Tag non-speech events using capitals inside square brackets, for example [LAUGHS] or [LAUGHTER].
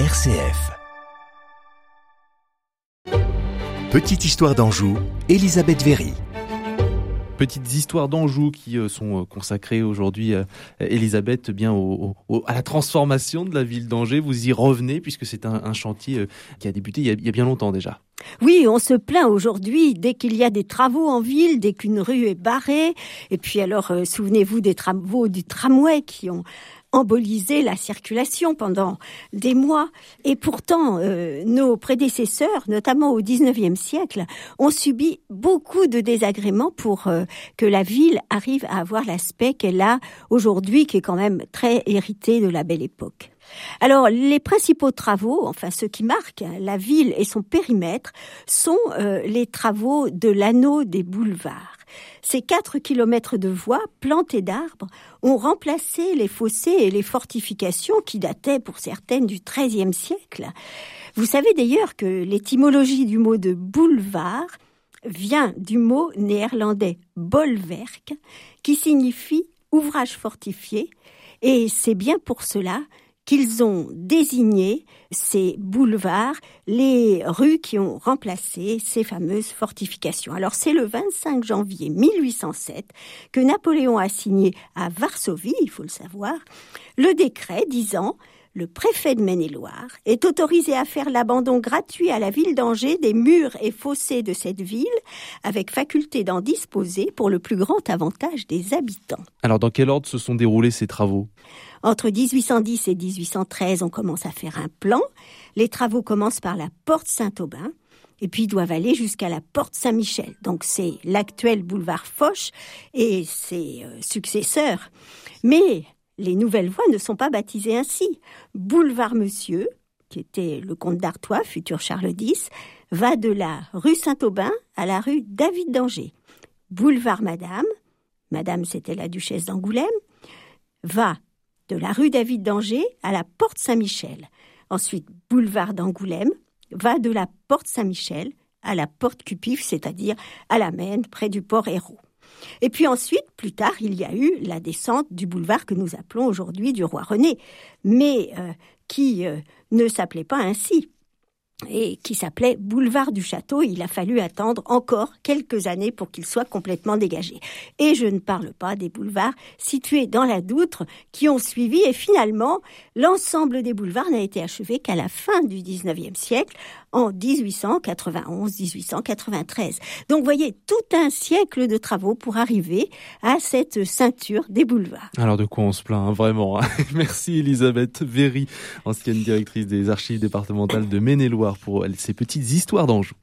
RCF. Petite histoire d'Anjou, Elisabeth Véry. Petites histoires d'Anjou qui euh, sont euh, consacrées aujourd'hui, euh, Elisabeth, bien au, au, à la transformation de la ville d'Angers. Vous y revenez puisque c'est un, un, chantier qui a débuté il y a, il y a bien longtemps déjà. Oui, on se plaint aujourd'hui dès qu'il y a des travaux en ville, dès qu'une rue est barrée. Et puis alors, euh, souvenez-vous des travaux du tramway qui ont embolisé la circulation pendant des mois. Et pourtant, euh, nos prédécesseurs, notamment au XIXe siècle, ont subi beaucoup de désagréments pour euh, que la ville arrive à avoir l'aspect qu'elle a aujourd'hui, qui est quand même très hérité de la belle époque. Alors, les principaux travaux, enfin ceux qui marquent la ville et son périmètre, sont euh, les travaux de l'anneau des boulevards. Ces quatre kilomètres de voies plantées d'arbres ont remplacé les fossés et les fortifications qui dataient pour certaines du XIIIe siècle. Vous savez d'ailleurs que l'étymologie du mot de boulevard vient du mot néerlandais bolwerk, qui signifie ouvrage fortifié, et c'est bien pour cela qu'ils ont désigné ces boulevards, les rues qui ont remplacé ces fameuses fortifications. Alors c'est le 25 janvier 1807 que Napoléon a signé à Varsovie, il faut le savoir, le décret disant le préfet de Maine-et-Loire est autorisé à faire l'abandon gratuit à la ville d'Angers des murs et fossés de cette ville, avec faculté d'en disposer pour le plus grand avantage des habitants. Alors dans quel ordre se sont déroulés ces travaux? Entre 1810 et 1813, on commence à faire un plan. Les travaux commencent par la porte Saint-Aubin et puis doivent aller jusqu'à la porte Saint-Michel. Donc c'est l'actuel boulevard Foch et ses euh, successeurs. Mais les nouvelles voies ne sont pas baptisées ainsi. Boulevard Monsieur, qui était le comte d'Artois, futur Charles X, va de la rue Saint-Aubin à la rue David d'Angers. Boulevard Madame, Madame c'était la duchesse d'Angoulême, va de la rue David d'Angers à la porte Saint-Michel. Ensuite, boulevard d'Angoulême va de la porte Saint-Michel à la porte Cupif, c'est-à-dire à la Maine, près du port Hérault. Et puis ensuite, plus tard, il y a eu la descente du boulevard que nous appelons aujourd'hui du roi René, mais euh, qui euh, ne s'appelait pas ainsi et qui s'appelait Boulevard du Château. Il a fallu attendre encore quelques années pour qu'il soit complètement dégagé. Et je ne parle pas des boulevards situés dans la Doutre qui ont suivi et finalement l'ensemble des boulevards n'a été achevé qu'à la fin du 19e siècle en 1891-1893. Donc vous voyez tout un siècle de travaux pour arriver à cette ceinture des boulevards. Alors de quoi on se plaint hein, vraiment hein [LAUGHS] Merci Elisabeth Véry, ancienne directrice des archives départementales de Maine-et-Loire pour ces petites histoires d'Anjou.